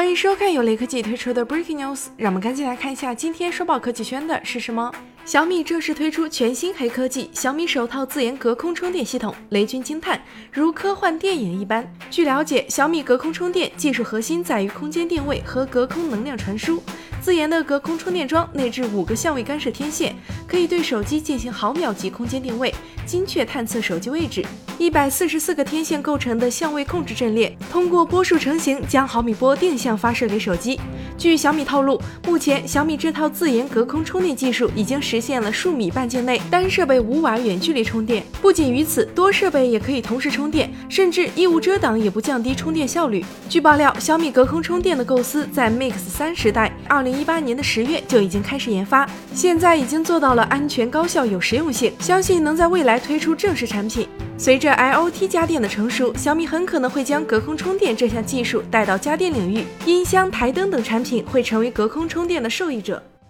欢迎收看由雷科技推出的 Breaking News，让我们赶紧来看一下今天收报科技圈的是什么。小米正式推出全新黑科技——小米首套自研隔空充电系统，雷军惊叹，如科幻电影一般。据了解，小米隔空充电技术核心在于空间定位和隔空能量传输。自研的隔空充电桩内置五个相位干涉天线，可以对手机进行毫秒级空间定位，精确探测手机位置。一百四十四个天线构成的相位控制阵列，通过波束成型将毫米波定向发射给手机。据小米透露，目前小米这套自研隔空充电技术已经实现了数米半径内单设备五瓦远距离充电。不仅于此，多设备也可以同时充电，甚至异物遮挡也不降低充电效率。据爆料，小米隔空充电的构思在 Mix 三时代，二零一八年的十月就已经开始研发，现在已经做到了安全、高效、有实用性，相信能在未来推出正式产品。随着 IoT 家电的成熟，小米很可能会将隔空充电这项技术带到家电领域，音箱、台灯等产品会成为隔空充电的受益者。